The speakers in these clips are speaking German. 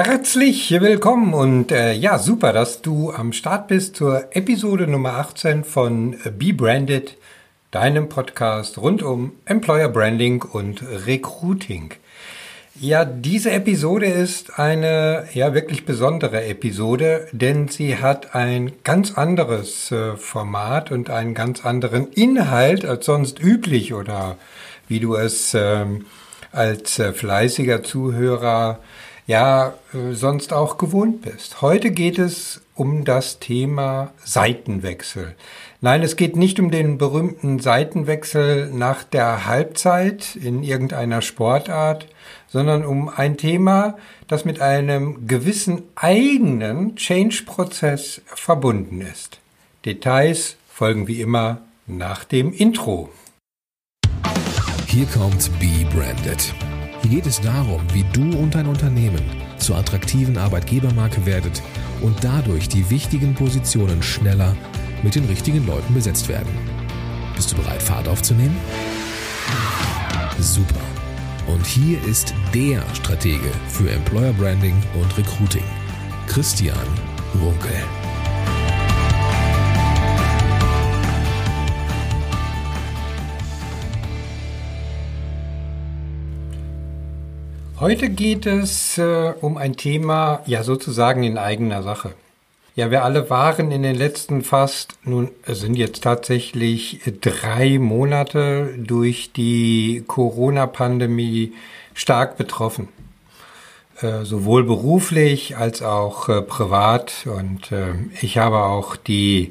Herzlich willkommen und äh, ja, super, dass du am Start bist zur Episode Nummer 18 von Be Branded, deinem Podcast rund um Employer Branding und Recruiting. Ja, diese Episode ist eine ja wirklich besondere Episode, denn sie hat ein ganz anderes äh, Format und einen ganz anderen Inhalt als sonst üblich oder wie du es ähm, als äh, fleißiger Zuhörer ja äh, sonst auch gewohnt bist. Heute geht es um das Thema Seitenwechsel. Nein, es geht nicht um den berühmten Seitenwechsel nach der Halbzeit in irgendeiner Sportart, sondern um ein Thema, das mit einem gewissen eigenen Change-Prozess verbunden ist. Details folgen wie immer nach dem Intro. Hier kommt Be Branded hier geht es darum, wie du und dein Unternehmen zur attraktiven Arbeitgebermarke werdet und dadurch die wichtigen Positionen schneller mit den richtigen Leuten besetzt werden. Bist du bereit, Fahrt aufzunehmen? Super. Und hier ist der Stratege für Employer Branding und Recruiting, Christian Runkel. Heute geht es äh, um ein Thema, ja sozusagen in eigener Sache. Ja, wir alle waren in den letzten fast, nun sind jetzt tatsächlich drei Monate durch die Corona-Pandemie stark betroffen. Äh, sowohl beruflich als auch äh, privat. Und äh, ich habe auch die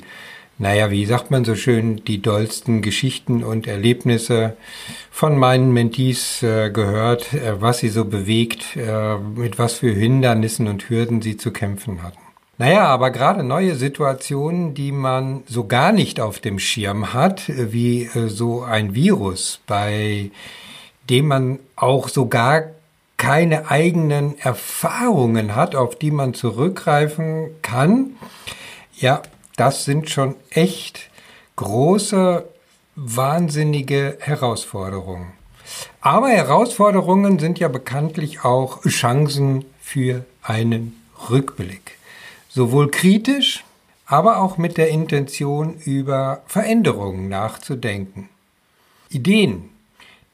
naja, wie sagt man so schön, die dollsten Geschichten und Erlebnisse von meinen Mentees äh, gehört, äh, was sie so bewegt, äh, mit was für Hindernissen und Hürden sie zu kämpfen hatten. Naja, aber gerade neue Situationen, die man so gar nicht auf dem Schirm hat, äh, wie äh, so ein Virus, bei dem man auch so gar keine eigenen Erfahrungen hat, auf die man zurückgreifen kann, ja, das sind schon echt große, wahnsinnige Herausforderungen. Aber Herausforderungen sind ja bekanntlich auch Chancen für einen Rückblick. Sowohl kritisch, aber auch mit der Intention, über Veränderungen nachzudenken. Ideen,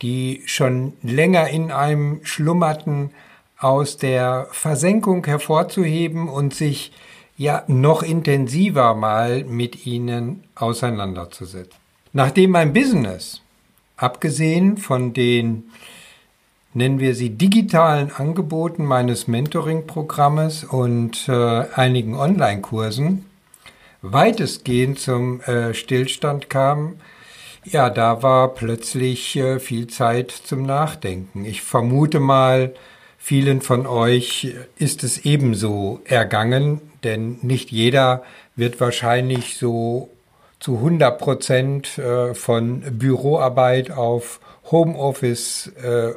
die schon länger in einem schlummerten, aus der Versenkung hervorzuheben und sich ja noch intensiver mal mit ihnen auseinanderzusetzen. Nachdem mein Business, abgesehen von den, nennen wir sie, digitalen Angeboten meines Mentoring-Programmes und äh, einigen Online-Kursen, weitestgehend zum äh, Stillstand kam, ja, da war plötzlich äh, viel Zeit zum Nachdenken. Ich vermute mal, vielen von euch ist es ebenso ergangen, denn nicht jeder wird wahrscheinlich so zu 100 Prozent äh, von Büroarbeit auf Homeoffice äh,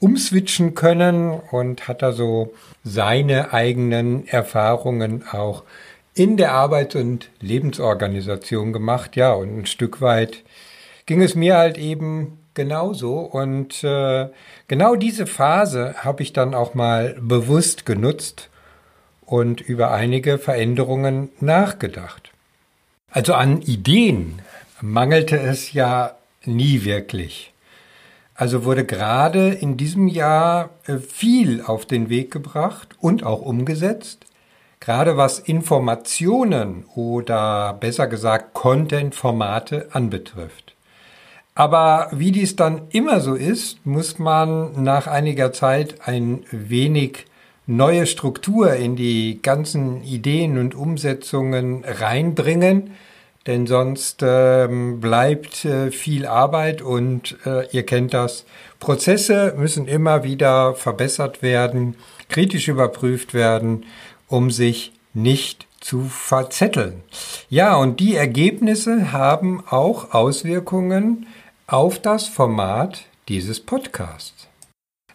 umswitchen können und hat da so seine eigenen Erfahrungen auch in der Arbeits- und Lebensorganisation gemacht. Ja, und ein Stück weit ging es mir halt eben genauso. Und äh, genau diese Phase habe ich dann auch mal bewusst genutzt und über einige Veränderungen nachgedacht. Also an Ideen mangelte es ja nie wirklich. Also wurde gerade in diesem Jahr äh, viel auf den Weg gebracht und auch umgesetzt, gerade was Informationen oder besser gesagt Content-Formate anbetrifft. Aber wie dies dann immer so ist, muss man nach einiger Zeit ein wenig neue Struktur in die ganzen Ideen und Umsetzungen reinbringen, denn sonst ähm, bleibt äh, viel Arbeit und äh, ihr kennt das. Prozesse müssen immer wieder verbessert werden, kritisch überprüft werden, um sich nicht zu verzetteln. Ja, und die Ergebnisse haben auch Auswirkungen auf das Format dieses Podcasts.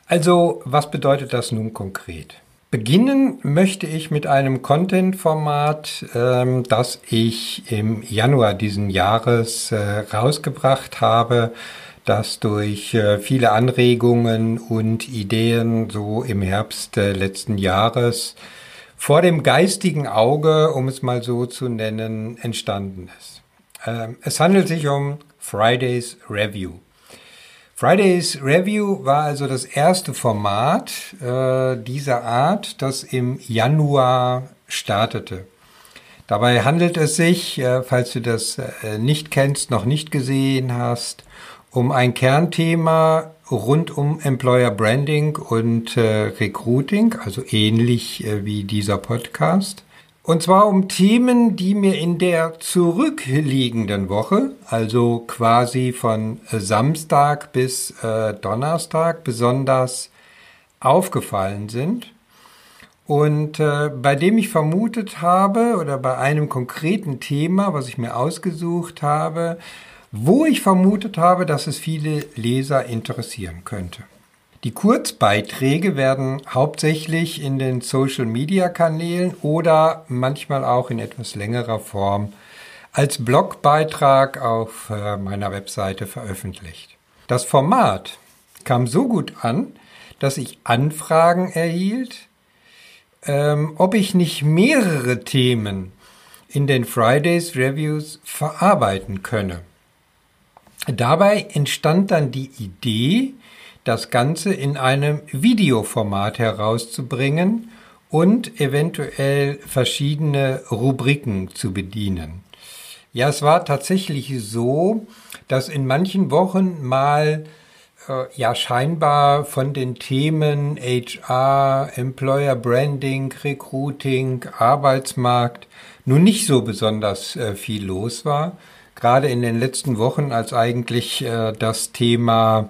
Also, was bedeutet das nun konkret? Beginnen möchte ich mit einem Content-Format, ähm, das ich im Januar diesen Jahres äh, rausgebracht habe. das durch äh, viele Anregungen und Ideen so im Herbst letzten Jahres vor dem geistigen Auge, um es mal so zu nennen, entstanden ist. Ähm, es handelt sich um Fridays Review. Fridays Review war also das erste Format äh, dieser Art, das im Januar startete. Dabei handelt es sich, äh, falls du das äh, nicht kennst, noch nicht gesehen hast, um ein Kernthema rund um Employer Branding und äh, Recruiting, also ähnlich äh, wie dieser Podcast. Und zwar um Themen, die mir in der zurückliegenden Woche, also quasi von äh, Samstag bis äh, Donnerstag, besonders aufgefallen sind und äh, bei dem ich vermutet habe oder bei einem konkreten Thema, was ich mir ausgesucht habe, wo ich vermutet habe, dass es viele Leser interessieren könnte. Die Kurzbeiträge werden hauptsächlich in den Social-Media-Kanälen oder manchmal auch in etwas längerer Form als Blogbeitrag auf äh, meiner Webseite veröffentlicht. Das Format kam so gut an, dass ich Anfragen erhielt, ähm, ob ich nicht mehrere Themen in den Fridays Reviews verarbeiten könne. Dabei entstand dann die Idee, das Ganze in einem Videoformat herauszubringen und eventuell verschiedene Rubriken zu bedienen. Ja, es war tatsächlich so, dass in manchen Wochen mal äh, ja scheinbar von den Themen HR, Employer Branding, Recruiting, Arbeitsmarkt nun nicht so besonders äh, viel los war gerade in den letzten Wochen, als eigentlich äh, das Thema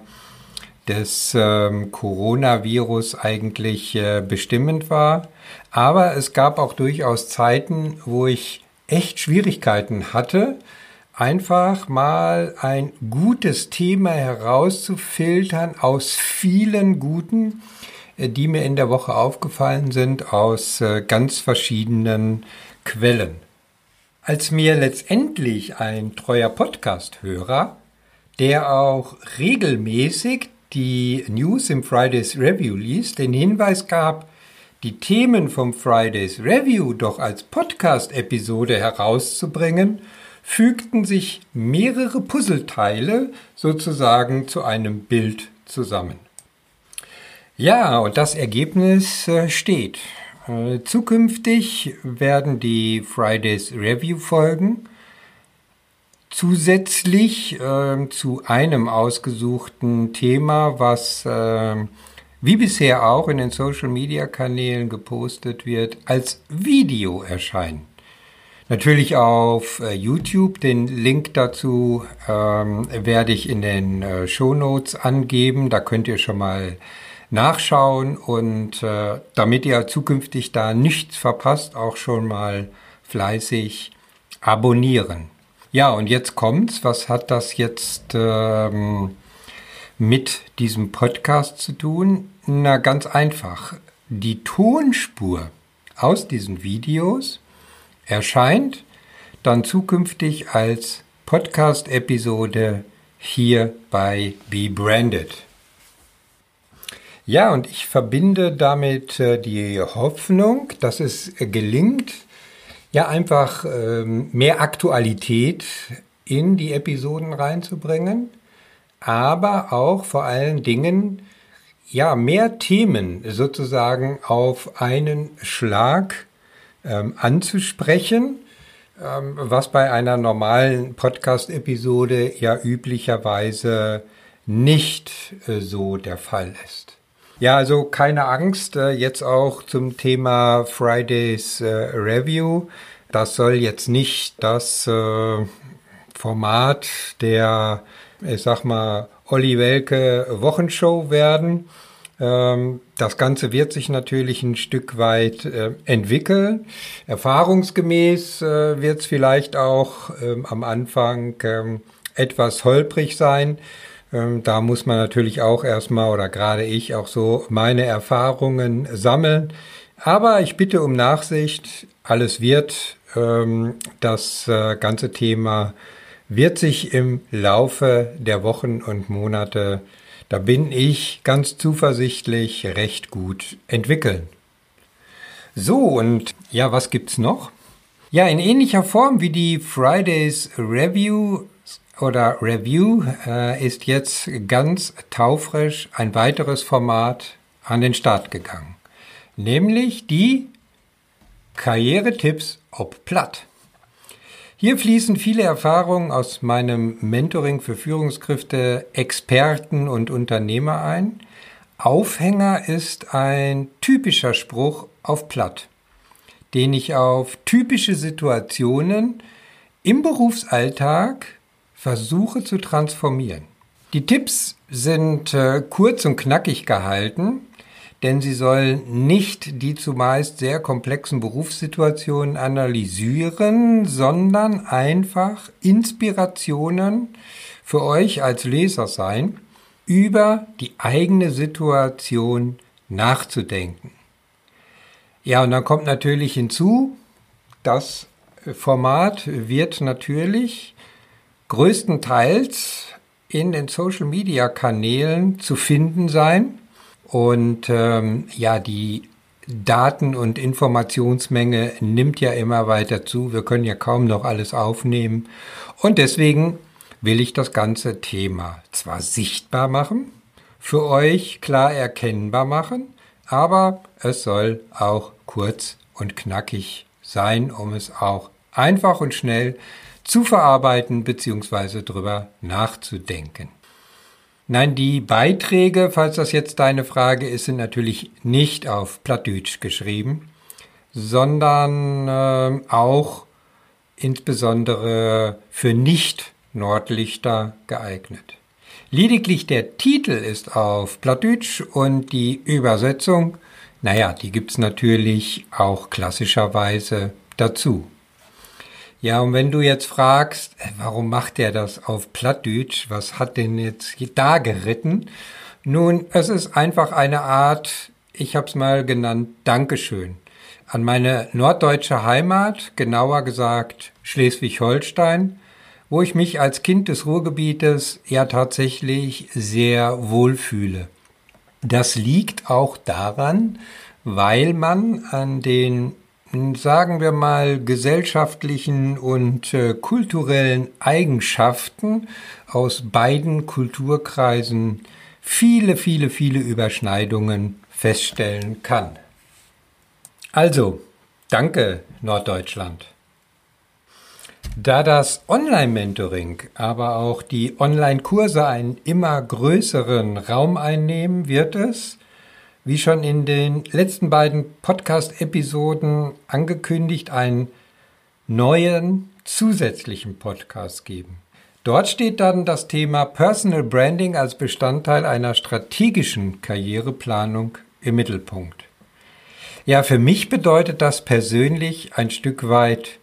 des ähm, Coronavirus eigentlich äh, bestimmend war. Aber es gab auch durchaus Zeiten, wo ich echt Schwierigkeiten hatte, einfach mal ein gutes Thema herauszufiltern aus vielen guten, äh, die mir in der Woche aufgefallen sind, aus äh, ganz verschiedenen Quellen. Als mir letztendlich ein treuer Podcast-Hörer, der auch regelmäßig die News im Fridays Review liest, den Hinweis gab, die Themen vom Fridays Review doch als Podcast-Episode herauszubringen, fügten sich mehrere Puzzleteile sozusagen zu einem Bild zusammen. Ja, und das Ergebnis äh, steht. Äh, zukünftig werden die Fridays Review Folgen zusätzlich äh, zu einem ausgesuchten Thema, was äh, wie bisher auch in den Social Media Kanälen gepostet wird, als Video erscheinen. Natürlich auf äh, YouTube. Den Link dazu ähm, werde ich in den äh, Show Notes angeben. Da könnt ihr schon mal nachschauen und äh, damit ihr zukünftig da nichts verpasst, auch schon mal fleißig abonnieren. Ja, und jetzt kommt's. Was hat das jetzt ähm, mit diesem Podcast zu tun? Na, ganz einfach. Die Tonspur aus diesen Videos erscheint dann zukünftig als Podcast-Episode hier bei Be Branded. Ja, und ich verbinde damit äh, die Hoffnung, dass es gelingt, ja einfach ähm, mehr Aktualität in die Episoden reinzubringen, aber auch vor allen Dingen ja mehr Themen sozusagen auf einen Schlag ähm, anzusprechen, ähm, was bei einer normalen Podcast-Episode ja üblicherweise nicht äh, so der Fall ist. Ja, also keine Angst, äh, jetzt auch zum Thema Fridays äh, Review. Das soll jetzt nicht das äh, Format der, ich sag mal, Olli Welke Wochenshow werden. Ähm, das Ganze wird sich natürlich ein Stück weit entwickeln. Erfahrungsgemäß wird es vielleicht auch ähm, am Anfang ähm, etwas holprig sein. Ähm, da muss man natürlich auch erstmal oder gerade ich auch so meine Erfahrungen sammeln. Aber ich bitte um Nachsicht. Alles wird. Ähm, das äh, ganze Thema wird sich im Laufe der Wochen und Monate, da bin ich ganz zuversichtlich, recht gut entwickeln. So, und ja, was gibt's noch? Ja, in ähnlicher Form wie die Fridays Review oder Review äh, ist jetzt ganz taufrisch ein weiteres Format an den Start gegangen. Nämlich die Karrieretipps ob Platt. Hier fließen viele Erfahrungen aus meinem Mentoring für Führungskräfte, Experten und Unternehmer ein. Aufhänger ist ein typischer Spruch auf Platt, den ich auf typische Situationen im Berufsalltag versuche zu transformieren. Die Tipps sind äh, kurz und knackig gehalten, denn sie sollen nicht die zumeist sehr komplexen Berufssituationen analysieren, sondern einfach Inspirationen für euch als Leser sein, über die eigene Situation nachzudenken. Ja, und dann kommt natürlich hinzu, das Format wird natürlich größtenteils in den Social-Media-Kanälen zu finden sein. Und ähm, ja, die Daten- und Informationsmenge nimmt ja immer weiter zu. Wir können ja kaum noch alles aufnehmen. Und deswegen will ich das ganze Thema zwar sichtbar machen, für euch klar erkennbar machen, aber es soll auch kurz und knackig sein, um es auch einfach und schnell zu verarbeiten bzw. drüber nachzudenken. Nein, die Beiträge, falls das jetzt deine Frage ist, sind natürlich nicht auf Plattdeutsch geschrieben, sondern äh, auch insbesondere für Nicht-Nordlichter geeignet. Lediglich der Titel ist auf Plattdeutsch und die Übersetzung, naja, die gibt's natürlich auch klassischerweise dazu. Ja, und wenn du jetzt fragst, äh, warum macht er das auf Plattdeutsch, was hat denn jetzt da geritten? Nun, es ist einfach eine Art, ich habe es mal genannt, Dankeschön an meine norddeutsche Heimat, genauer gesagt Schleswig-Holstein, wo ich mich als Kind des Ruhrgebietes ja tatsächlich sehr wohlfühle. Das liegt auch daran, weil man an den sagen wir mal, gesellschaftlichen und äh, kulturellen Eigenschaften aus beiden Kulturkreisen viele, viele, viele Überschneidungen feststellen kann. Also, danke Norddeutschland. Da das Online-Mentoring, aber auch die Online-Kurse einen immer größeren Raum einnehmen, wird es wie schon in den letzten beiden Podcast-Episoden angekündigt, einen neuen zusätzlichen Podcast geben. Dort steht dann das Thema Personal Branding als Bestandteil einer strategischen Karriereplanung im Mittelpunkt. Ja, für mich bedeutet das persönlich ein Stück weit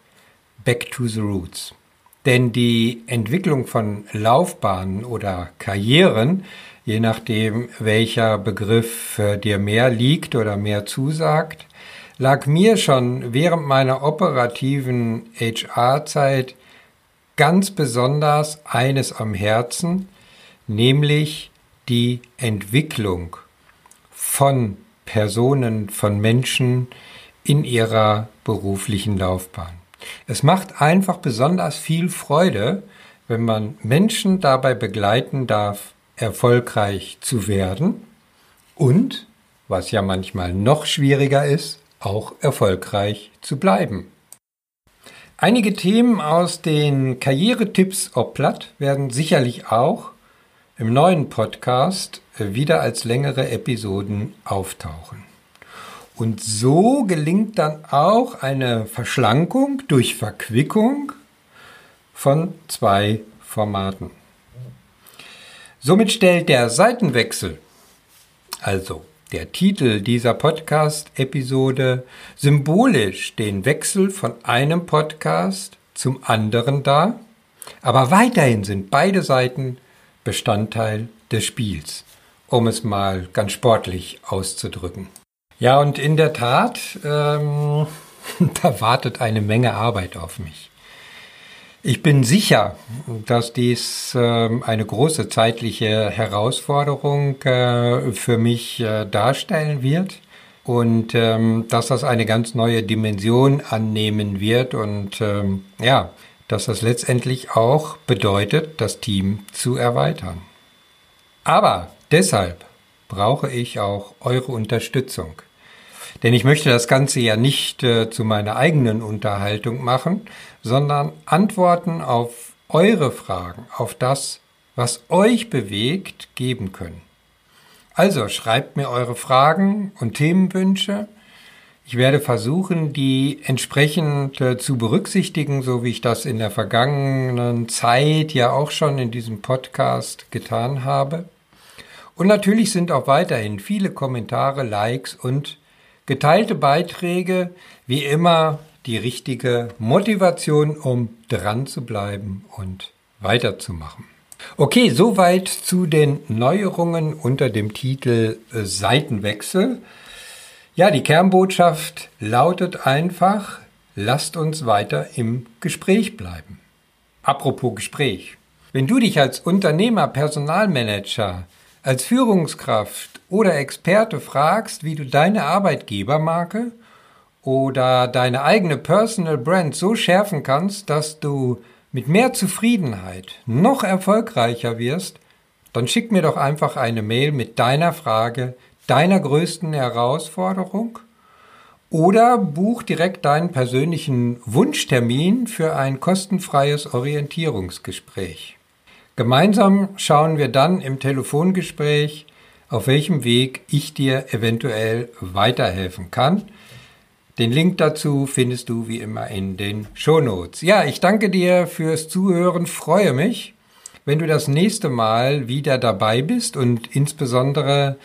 Back to the Roots. Denn die Entwicklung von Laufbahnen oder Karrieren je nachdem, welcher Begriff dir mehr liegt oder mehr zusagt, lag mir schon während meiner operativen HR-Zeit ganz besonders eines am Herzen, nämlich die Entwicklung von Personen, von Menschen in ihrer beruflichen Laufbahn. Es macht einfach besonders viel Freude, wenn man Menschen dabei begleiten darf, erfolgreich zu werden und, was ja manchmal noch schwieriger ist, auch erfolgreich zu bleiben. Einige Themen aus den Karrieretipps ob Platt werden sicherlich auch im neuen Podcast wieder als längere Episoden auftauchen. Und so gelingt dann auch eine Verschlankung durch Verquickung von zwei Formaten. Somit stellt der Seitenwechsel, also der Titel dieser Podcast-Episode, symbolisch den Wechsel von einem Podcast zum anderen dar, aber weiterhin sind beide Seiten Bestandteil des Spiels, um es mal ganz sportlich auszudrücken. Ja, und in der Tat, ähm, da wartet eine Menge Arbeit auf mich. Ich bin sicher, dass dies äh, eine große zeitliche Herausforderung äh, für mich äh, darstellen wird und ähm, dass das eine ganz neue Dimension annehmen wird und ähm, ja, dass das letztendlich auch bedeutet, das Team zu erweitern. Aber deshalb brauche ich auch eure Unterstützung. Denn ich möchte das Ganze ja nicht äh, zu meiner eigenen Unterhaltung machen, sondern Antworten auf eure Fragen, auf das, was euch bewegt, geben können. Also schreibt mir eure Fragen und Themenwünsche. Ich werde versuchen, die entsprechend äh, zu berücksichtigen, so wie ich das in der vergangenen Zeit ja auch schon in diesem Podcast getan habe. Und natürlich sind auch weiterhin viele Kommentare, Likes und Geteilte Beiträge wie immer die richtige Motivation, um dran zu bleiben und weiterzumachen. Okay, soweit zu den Neuerungen unter dem Titel äh, Seitenwechsel. Ja, die Kernbotschaft lautet einfach, lasst uns weiter im Gespräch bleiben. Apropos Gespräch. Wenn du dich als Unternehmer, Personalmanager, als Führungskraft oder Experte fragst, wie du deine Arbeitgebermarke oder deine eigene Personal Brand so schärfen kannst, dass du mit mehr Zufriedenheit noch erfolgreicher wirst, dann schick mir doch einfach eine Mail mit deiner Frage, deiner größten Herausforderung oder buch direkt deinen persönlichen Wunschtermin für ein kostenfreies Orientierungsgespräch. Gemeinsam schauen wir dann im Telefongespräch, auf welchem Weg ich dir eventuell weiterhelfen kann. Den Link dazu findest du wie immer in den Shownotes. Ja, ich danke dir fürs Zuhören, freue mich, wenn du das nächste Mal wieder dabei bist und insbesondere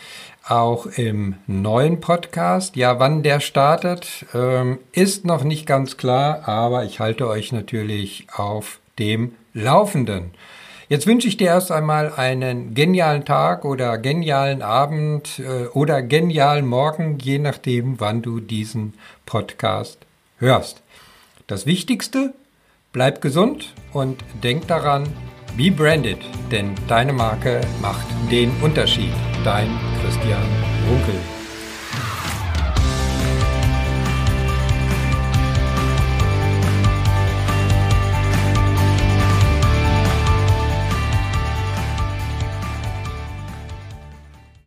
auch im neuen Podcast. Ja, wann der startet, ähm, ist noch nicht ganz klar, aber ich halte euch natürlich auf dem Laufenden. Jetzt wünsche ich dir erst einmal einen genialen Tag oder genialen Abend äh, oder genialen Morgen, je nachdem, wann du diesen Podcast hörst. Das Wichtigste, bleib gesund und denk daran, be branded, denn deine Marke macht den Unterschied. Dein Christian Runkel.